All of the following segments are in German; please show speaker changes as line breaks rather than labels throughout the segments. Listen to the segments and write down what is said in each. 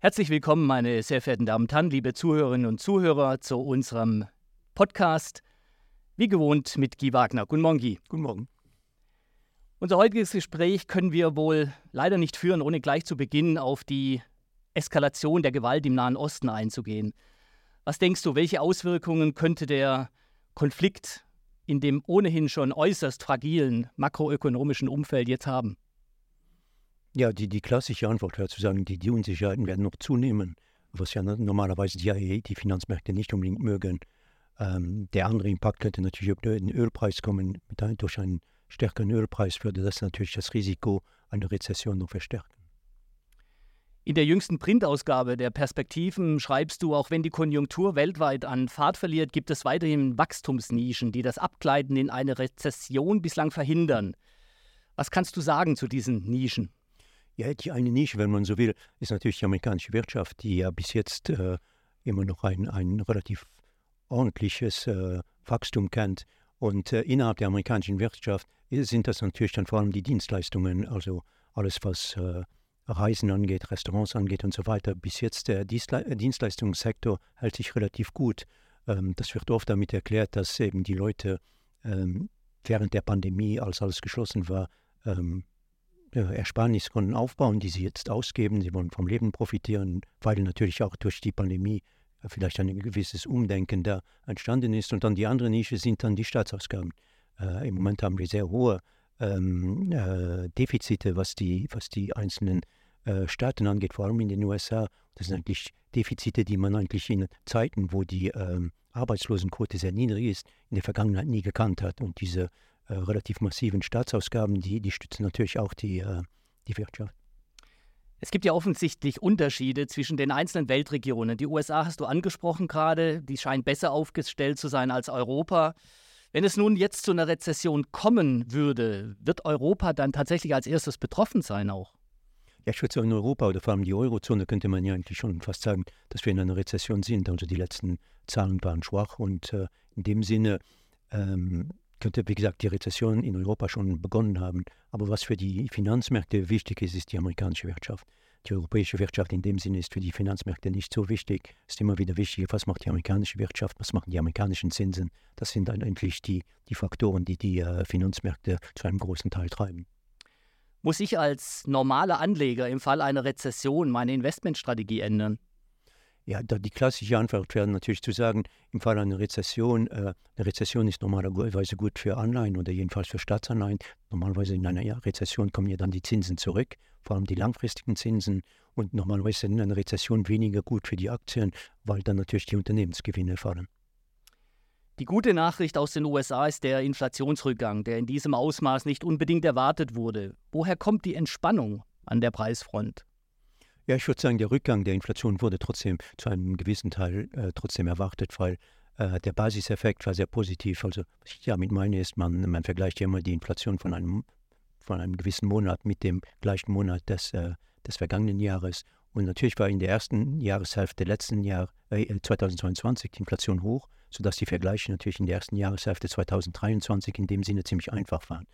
Herzlich willkommen, meine sehr verehrten Damen und Herren, liebe Zuhörerinnen und Zuhörer, zu unserem Podcast. Wie gewohnt mit Guy Wagner. Guten Morgen, Guy.
Guten Morgen.
Unser heutiges Gespräch können wir wohl leider nicht führen, ohne gleich zu Beginn auf die Eskalation der Gewalt im Nahen Osten einzugehen. Was denkst du, welche Auswirkungen könnte der Konflikt in dem ohnehin schon äußerst fragilen makroökonomischen Umfeld jetzt haben?
Ja, die, die klassische Antwort wäre zu sagen, die, die Unsicherheiten werden noch zunehmen, was ja normalerweise die, IAE, die Finanzmärkte nicht unbedingt mögen. Ähm, der andere Impact könnte natürlich auf den Ölpreis kommen. Durch einen stärkeren Ölpreis würde das natürlich das Risiko einer Rezession noch verstärken.
In der jüngsten Printausgabe der Perspektiven schreibst du, auch wenn die Konjunktur weltweit an Fahrt verliert, gibt es weiterhin Wachstumsnischen, die das Abgleiten in eine Rezession bislang verhindern. Was kannst du sagen zu diesen Nischen?
Ja, die eine Nische, wenn man so will, ist natürlich die amerikanische Wirtschaft, die ja bis jetzt äh, immer noch ein, ein relativ ordentliches äh, Wachstum kennt. Und äh, innerhalb der amerikanischen Wirtschaft sind das natürlich dann vor allem die Dienstleistungen, also alles, was äh, Reisen angeht, Restaurants angeht und so weiter. Bis jetzt der Dienstle Dienstleistungssektor hält sich relativ gut. Ähm, das wird oft damit erklärt, dass eben die Leute ähm, während der Pandemie, als alles geschlossen war, ähm, Ersparnisse konnten aufbauen, die sie jetzt ausgeben. Sie wollen vom Leben profitieren, weil natürlich auch durch die Pandemie äh, vielleicht ein gewisses Umdenken da entstanden ist. Und dann die andere Nische sind dann die Staatsausgaben. Äh, Im Moment haben wir sehr hohe ähm, äh, Defizite, was die, was die einzelnen äh, Staaten angeht, vor allem in den USA. Das sind eigentlich Defizite, die man eigentlich in Zeiten, wo die ähm, Arbeitslosenquote sehr niedrig ist, in der Vergangenheit nie gekannt hat. Und diese äh, relativ massiven Staatsausgaben, die, die stützen natürlich auch die, äh, die Wirtschaft.
Es gibt ja offensichtlich Unterschiede zwischen den einzelnen Weltregionen. Die USA hast du angesprochen gerade, die scheinen besser aufgestellt zu sein als Europa. Wenn es nun jetzt zu einer Rezession kommen würde, wird Europa dann tatsächlich als erstes betroffen sein auch?
Ja, ich würde sagen, in Europa oder vor allem die Eurozone könnte man ja eigentlich schon fast sagen, dass wir in einer Rezession sind. Also die letzten Zahlen waren schwach und äh, in dem Sinne ähm, könnte, wie gesagt, die Rezession in Europa schon begonnen haben. Aber was für die Finanzmärkte wichtig ist, ist die amerikanische Wirtschaft. Die europäische Wirtschaft in dem Sinne ist für die Finanzmärkte nicht so wichtig. Es ist immer wieder wichtig, was macht die amerikanische Wirtschaft, was machen die amerikanischen Zinsen. Das sind dann eigentlich die, die Faktoren, die die äh, Finanzmärkte zu einem großen Teil treiben.
Muss ich als normaler Anleger im Fall einer Rezession meine Investmentstrategie ändern?
Ja, die klassische Antwort wäre natürlich zu sagen, im Fall einer Rezession, äh, eine Rezession ist normalerweise gut für Anleihen oder jedenfalls für Staatsanleihen. Normalerweise in einer Rezession kommen ja dann die Zinsen zurück, vor allem die langfristigen Zinsen. Und normalerweise in einer Rezession weniger gut für die Aktien, weil dann natürlich die Unternehmensgewinne fallen.
Die gute Nachricht aus den USA ist der Inflationsrückgang, der in diesem Ausmaß nicht unbedingt erwartet wurde. Woher kommt die Entspannung an der Preisfront?
Ja, ich würde sagen, der Rückgang der Inflation wurde trotzdem zu einem gewissen Teil äh, trotzdem erwartet, weil äh, der Basiseffekt war sehr positiv. Also, was ich damit meine, ist, man, man vergleicht ja immer die Inflation von einem, von einem gewissen Monat mit dem gleichen Monat des, äh, des vergangenen Jahres. Und natürlich war in der ersten Jahreshälfte letzten Jahr, äh, 2022 die Inflation hoch, sodass die Vergleiche natürlich in der ersten Jahreshälfte 2023 in dem Sinne ziemlich einfach waren.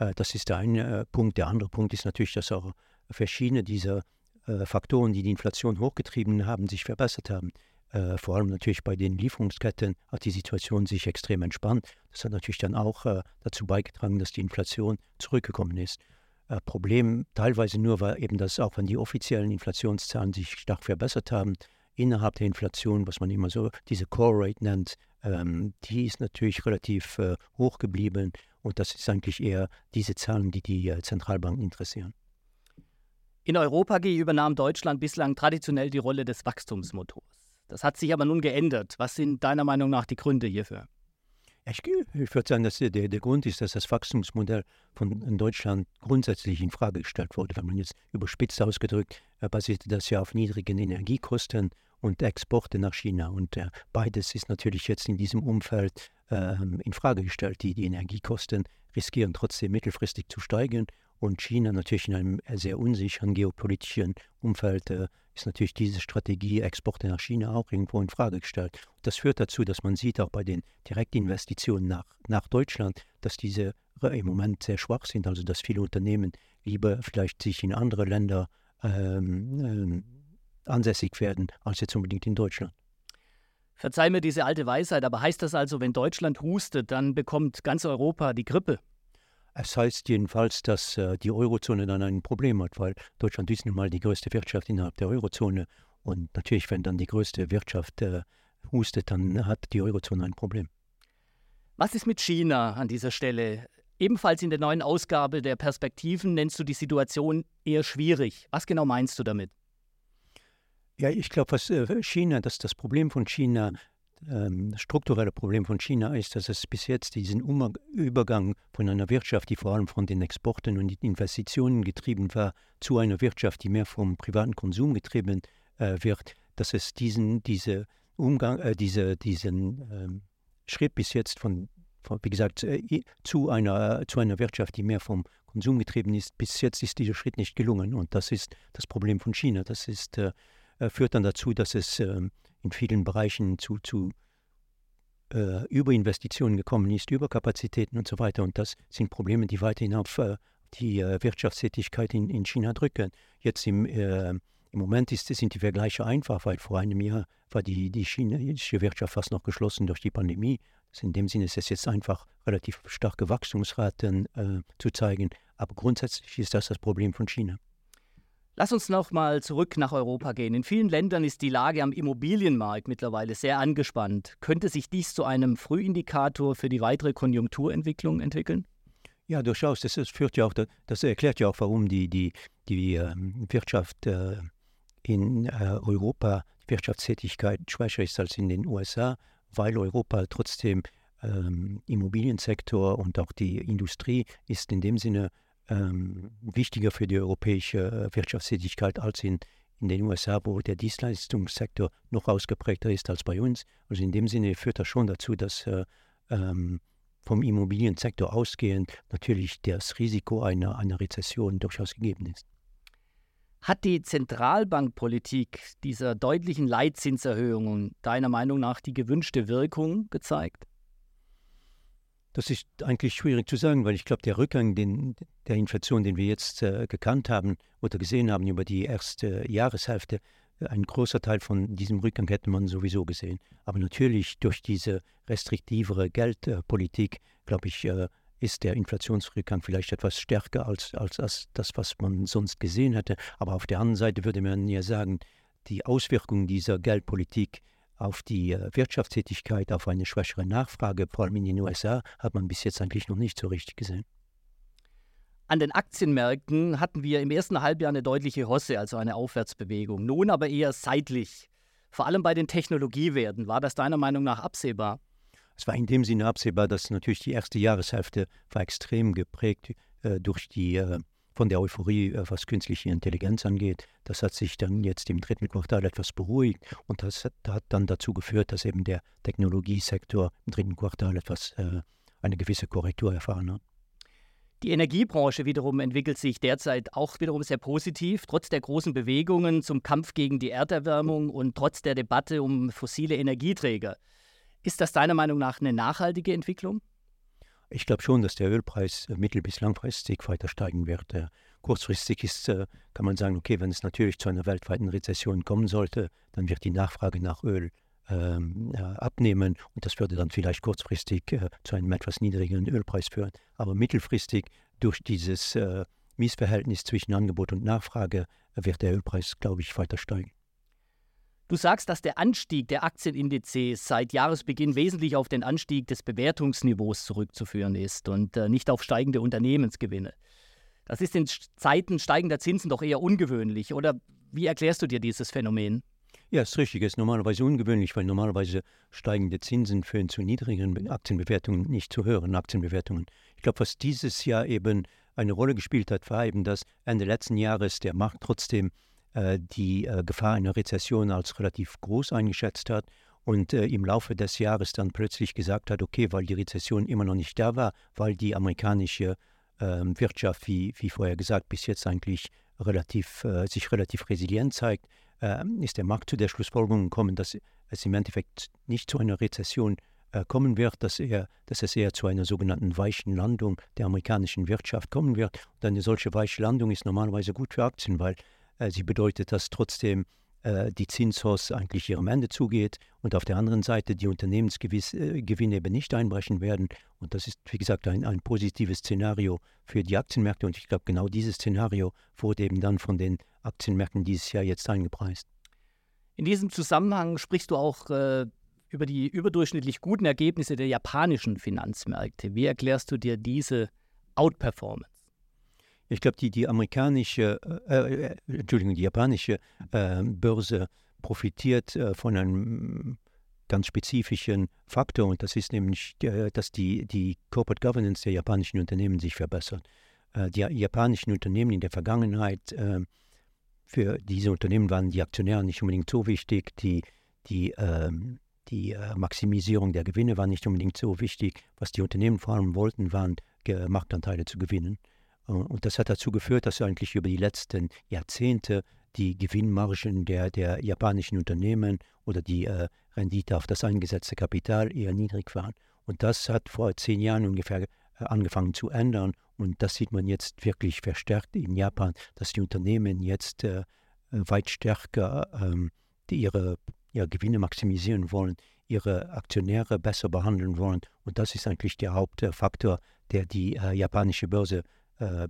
Äh, das ist der eine äh, Punkt. Der andere Punkt ist natürlich, dass auch verschiedene dieser äh, Faktoren, die die Inflation hochgetrieben haben, sich verbessert haben. Äh, vor allem natürlich bei den Lieferungsketten hat die Situation sich extrem entspannt. Das hat natürlich dann auch äh, dazu beigetragen, dass die Inflation zurückgekommen ist. Äh, Problem teilweise nur war eben, dass auch wenn die offiziellen Inflationszahlen sich stark verbessert haben, innerhalb der Inflation, was man immer so diese Core Rate nennt, ähm, die ist natürlich relativ äh, hoch geblieben und das ist eigentlich eher diese Zahlen, die die Zentralbanken interessieren.
In Europa G übernahm Deutschland bislang traditionell die Rolle des Wachstumsmotors. Das hat sich aber nun geändert. Was sind deiner Meinung nach die Gründe hierfür?
Ich, ich würde sagen, dass der, der Grund ist, dass das Wachstumsmodell von Deutschland grundsätzlich in Frage gestellt wurde. Wenn man jetzt überspitzt ausgedrückt, äh, basierte das ja auf niedrigen Energiekosten und Exporte nach China. Und äh, beides ist natürlich jetzt in diesem Umfeld äh, in Frage gestellt. Die, die Energiekosten riskieren trotzdem mittelfristig zu steigen und China natürlich in einem sehr unsicheren geopolitischen Umfeld äh, ist natürlich diese Strategie Exporte nach China auch irgendwo in Frage gestellt. Das führt dazu, dass man sieht auch bei den Direktinvestitionen nach, nach Deutschland, dass diese im Moment sehr schwach sind, also dass viele Unternehmen lieber vielleicht sich in andere Länder ähm, ähm, ansässig werden, als jetzt unbedingt in Deutschland.
Verzeih mir diese alte Weisheit, aber heißt das also, wenn Deutschland hustet, dann bekommt ganz Europa die Grippe?
Es heißt jedenfalls, dass äh, die Eurozone dann ein Problem hat, weil Deutschland ist nun mal die größte Wirtschaft innerhalb der Eurozone. Und natürlich, wenn dann die größte Wirtschaft äh, hustet, dann hat die Eurozone ein Problem.
Was ist mit China an dieser Stelle? Ebenfalls in der neuen Ausgabe der Perspektiven nennst du die Situation eher schwierig. Was genau meinst du damit?
Ja, ich glaube, was äh, China, dass das Problem von China, ähm, strukturelle Problem von China ist, dass es bis jetzt diesen Übergang von einer Wirtschaft, die vor allem von den Exporten und den Investitionen getrieben war, zu einer Wirtschaft, die mehr vom privaten Konsum getrieben äh, wird, dass es diesen, diese Umgang, äh, diese, diesen ähm, Schritt bis jetzt von, von wie gesagt, äh, zu, einer, zu einer Wirtschaft, die mehr vom Konsum getrieben ist, bis jetzt ist dieser Schritt nicht gelungen. Und das ist das Problem von China. Das ist, äh führt dann dazu, dass es ähm, in vielen Bereichen zu, zu äh, Überinvestitionen gekommen ist, Überkapazitäten und so weiter. Und das sind Probleme, die weiterhin auf äh, die äh, Wirtschaftstätigkeit in, in China drücken. Jetzt im im Moment ist, sind die Vergleiche einfach, weil vor einem Jahr war die, die chinesische Wirtschaft fast noch geschlossen durch die Pandemie. Also in dem Sinne ist es jetzt einfach relativ starke Wachstumsraten äh, zu zeigen. Aber grundsätzlich ist das das Problem von China.
Lass uns noch mal zurück nach Europa gehen. In vielen Ländern ist die Lage am Immobilienmarkt mittlerweile sehr angespannt. Könnte sich dies zu einem Frühindikator für die weitere Konjunkturentwicklung entwickeln?
Ja, durchaus. Das, führt ja auch, das erklärt ja auch, warum die, die, die äh, Wirtschaft äh, in äh, Europa die Wirtschaftstätigkeit schwächer ist als in den USA, weil Europa trotzdem ähm, Immobiliensektor und auch die Industrie ist in dem Sinne ähm, wichtiger für die europäische Wirtschaftstätigkeit als in, in den USA, wo der Dienstleistungssektor noch ausgeprägter ist als bei uns. Also in dem Sinne führt das schon dazu, dass äh, ähm, vom Immobiliensektor ausgehend natürlich das Risiko einer, einer Rezession durchaus gegeben ist.
Hat die Zentralbankpolitik dieser deutlichen Leitzinserhöhungen deiner Meinung nach die gewünschte Wirkung gezeigt?
Das ist eigentlich schwierig zu sagen, weil ich glaube, der Rückgang den, der Inflation, den wir jetzt äh, gekannt haben oder gesehen haben über die erste Jahreshälfte, äh, ein großer Teil von diesem Rückgang hätte man sowieso gesehen. Aber natürlich durch diese restriktivere Geldpolitik, glaube ich, äh, ist der Inflationsrückgang vielleicht etwas stärker als, als, als das, was man sonst gesehen hätte. Aber auf der anderen Seite würde man ja sagen, die Auswirkungen dieser Geldpolitik auf die äh, Wirtschaftstätigkeit, auf eine schwächere Nachfrage, vor allem in den USA, hat man bis jetzt eigentlich noch nicht so richtig gesehen.
An den Aktienmärkten hatten wir im ersten Halbjahr eine deutliche Hosse, also eine Aufwärtsbewegung. Nun aber eher seitlich. Vor allem bei den Technologiewerten. War das deiner Meinung nach absehbar?
Es war in dem Sinne absehbar, dass natürlich die erste Jahreshälfte war extrem geprägt äh, durch die äh, von der Euphorie, äh, was künstliche Intelligenz angeht. Das hat sich dann jetzt im dritten Quartal etwas beruhigt und das hat, dann dazu geführt, dass eben der Technologiesektor im dritten Quartal etwas äh, eine gewisse Korrektur erfahren hat.
Die Energiebranche wiederum entwickelt sich derzeit auch wiederum sehr positiv, trotz der großen Bewegungen zum Kampf gegen die Erderwärmung und trotz der Debatte um fossile Energieträger. Ist das deiner Meinung nach eine nachhaltige Entwicklung?
Ich glaube schon, dass der Ölpreis äh, mittel- bis langfristig weiter steigen wird. Äh, kurzfristig ist, äh, kann man sagen, okay, wenn es natürlich zu einer weltweiten Rezession kommen sollte, dann wird die Nachfrage nach Öl ähm, abnehmen und das würde dann vielleicht kurzfristig äh, zu einem etwas niedrigeren Ölpreis führen. Aber mittelfristig durch dieses äh, Missverhältnis zwischen Angebot und Nachfrage wird der Ölpreis, glaube ich, weiter steigen.
Du sagst, dass der Anstieg der Aktienindizes seit Jahresbeginn wesentlich auf den Anstieg des Bewertungsniveaus zurückzuführen ist und äh, nicht auf steigende Unternehmensgewinne. Das ist in Zeiten steigender Zinsen doch eher ungewöhnlich. Oder wie erklärst du dir dieses Phänomen?
Ja, ist richtig. Es ist normalerweise ungewöhnlich, weil normalerweise steigende Zinsen führen zu niedrigeren Aktienbewertungen, nicht zu höheren Aktienbewertungen. Ich glaube, was dieses Jahr eben eine Rolle gespielt hat, war eben, dass Ende letzten Jahres der Markt trotzdem die äh, Gefahr einer Rezession als relativ groß eingeschätzt hat und äh, im Laufe des Jahres dann plötzlich gesagt hat, okay, weil die Rezession immer noch nicht da war, weil die amerikanische ähm, Wirtschaft, wie, wie vorher gesagt, bis jetzt eigentlich relativ, sich relativ resilient zeigt, ähm, ist der Markt zu der Schlussfolgerung gekommen, dass es im Endeffekt nicht zu einer Rezession kommen wird, dass, er, dass es eher zu einer sogenannten weichen Landung der amerikanischen Wirtschaft kommen wird. Und eine solche weiche Landung ist normalerweise gut für Aktien, weil äh, sie bedeutet, dass trotzdem äh, die Zinshorst eigentlich ihrem Ende zugeht und auf der anderen Seite die Unternehmensgewinne eben nicht einbrechen werden. Und das ist, wie gesagt, ein, ein positives Szenario für die Aktienmärkte. Und ich glaube, genau dieses Szenario wurde eben dann von den Aktienmärkten dieses Jahr jetzt eingepreist.
In diesem Zusammenhang sprichst du auch äh, über die überdurchschnittlich guten Ergebnisse der japanischen Finanzmärkte. Wie erklärst du dir diese Outperformance?
Ich glaube, die, die amerikanische, äh, äh, Entschuldigung, die japanische äh, Börse profitiert äh, von einem ganz spezifischen Faktor und das ist nämlich, dass die, die Corporate Governance der japanischen Unternehmen sich verbessert. Äh, die japanischen Unternehmen in der Vergangenheit, äh, für diese Unternehmen waren die Aktionäre nicht unbedingt so wichtig, die, die, ähm, die Maximisierung der Gewinne war nicht unbedingt so wichtig. Was die Unternehmen vor allem wollten, waren Marktanteile zu gewinnen. Und das hat dazu geführt, dass eigentlich über die letzten Jahrzehnte die Gewinnmargen der, der japanischen Unternehmen oder die äh, Rendite auf das eingesetzte Kapital eher niedrig waren. Und das hat vor zehn Jahren ungefähr äh, angefangen zu ändern. Und das sieht man jetzt wirklich verstärkt in Japan, dass die Unternehmen jetzt äh, weit stärker ähm, ihre ja, Gewinne maximisieren wollen, ihre Aktionäre besser behandeln wollen. Und das ist eigentlich der Hauptfaktor, der die äh, japanische Börse äh,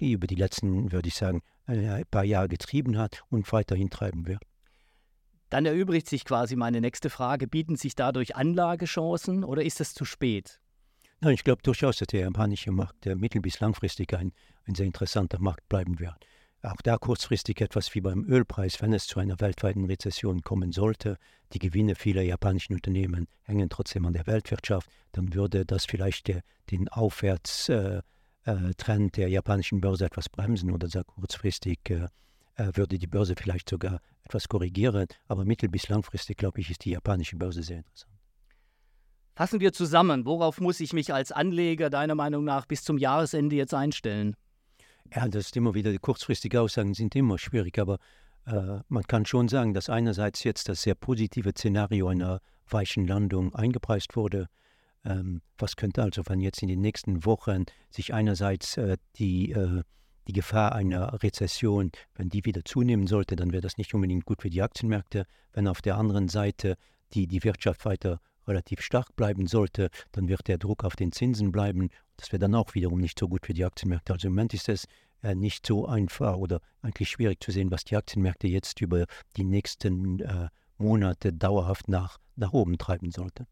die über die letzten, würde ich sagen, ein paar Jahre getrieben hat und weiterhin treiben wird.
Dann erübrigt sich quasi meine nächste Frage. Bieten sich dadurch Anlagechancen oder ist es zu spät?
Nein, ich glaube durchaus, dass der japanische Markt der mittel- bis langfristig ein, ein sehr interessanter Markt bleiben wird. Auch da kurzfristig etwas wie beim Ölpreis, wenn es zu einer weltweiten Rezession kommen sollte, die Gewinne vieler japanischen Unternehmen hängen trotzdem an der Weltwirtschaft, dann würde das vielleicht der, den Aufwärts, äh, äh, Trend der japanischen Börse etwas bremsen oder sehr kurzfristig äh, äh, würde die Börse vielleicht sogar etwas korrigieren. Aber mittel- bis langfristig, glaube ich, ist die japanische Börse sehr interessant.
Fassen wir zusammen, worauf muss ich mich als Anleger deiner Meinung nach bis zum Jahresende jetzt einstellen?
Ja, das ist immer wieder, die kurzfristigen Aussagen sind immer schwierig, aber äh, man kann schon sagen, dass einerseits jetzt das sehr positive Szenario einer weichen Landung eingepreist wurde, was könnte also, wenn jetzt in den nächsten Wochen sich einerseits äh, die, äh, die Gefahr einer Rezession, wenn die wieder zunehmen sollte, dann wäre das nicht unbedingt gut für die Aktienmärkte. Wenn auf der anderen Seite die, die Wirtschaft weiter relativ stark bleiben sollte, dann wird der Druck auf den Zinsen bleiben. Das wäre dann auch wiederum nicht so gut für die Aktienmärkte. Also im Moment ist es äh, nicht so einfach oder eigentlich schwierig zu sehen, was die Aktienmärkte jetzt über die nächsten Monate dauerhaft nach, nach oben treiben sollten.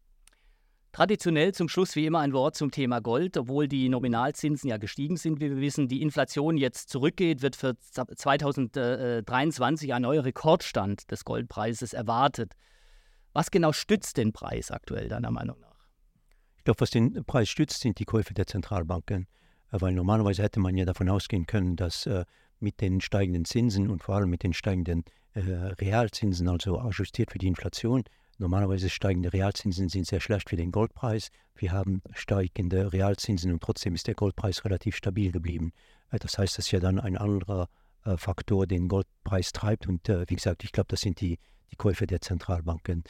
Traditionell zum Schluss wie immer ein Wort zum Thema Gold. Obwohl die Nominalzinsen ja gestiegen sind, wie wir wissen, die Inflation jetzt zurückgeht, wird für 2023 ein neuer Rekordstand des Goldpreises erwartet. Was genau stützt den Preis aktuell deiner Meinung nach?
Ich glaube, was den Preis stützt, sind die Käufe der Zentralbanken. Äh, weil normalerweise hätte man ja davon ausgehen können, dass äh, mit den steigenden Zinsen und vor allem mit den steigenden äh, Realzinsen, also ajustiert für die Inflation, Normalerweise steigende Realzinsen sind sehr schlecht für den Goldpreis. Wir haben steigende Realzinsen und trotzdem ist der Goldpreis relativ stabil geblieben. Äh, das heißt, das ist ja dann ein anderer äh, Faktor, den Goldpreis treibt. Und äh, wie gesagt, ich glaube, das sind die, die Käufe der Zentralbanken.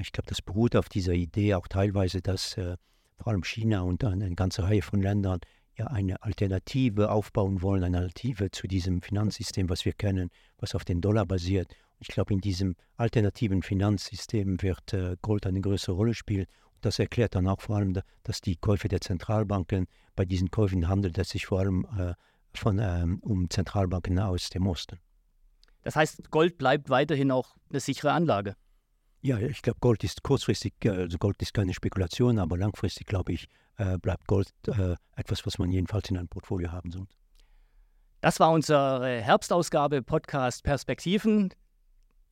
Ich glaube, das beruht auf dieser Idee auch teilweise, dass vor allem China und eine ganze Reihe von Ländern ja eine Alternative aufbauen wollen, eine Alternative zu diesem Finanzsystem, was wir kennen, was auf den Dollar basiert. Ich glaube, in diesem alternativen Finanzsystem wird äh, Gold eine größere Rolle spielen. Und das erklärt dann auch vor allem, dass die Käufe der Zentralbanken, bei diesen Käufen handelt es sich vor allem äh, von, ähm, um Zentralbanken aus dem Osten.
Das heißt, Gold bleibt weiterhin auch eine sichere Anlage.
Ja, ich glaube, Gold ist kurzfristig, äh, also Gold ist keine Spekulation, aber langfristig, glaube ich, äh, bleibt Gold äh, etwas, was man jedenfalls in einem Portfolio haben sollte.
Das war unsere Herbstausgabe Podcast Perspektiven.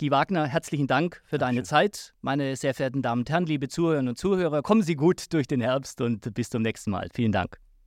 Guy Wagner, herzlichen Dank für deine Zeit. Meine sehr verehrten Damen und Herren, liebe Zuhörerinnen und Zuhörer, kommen Sie gut durch den Herbst und bis zum nächsten Mal. Vielen Dank.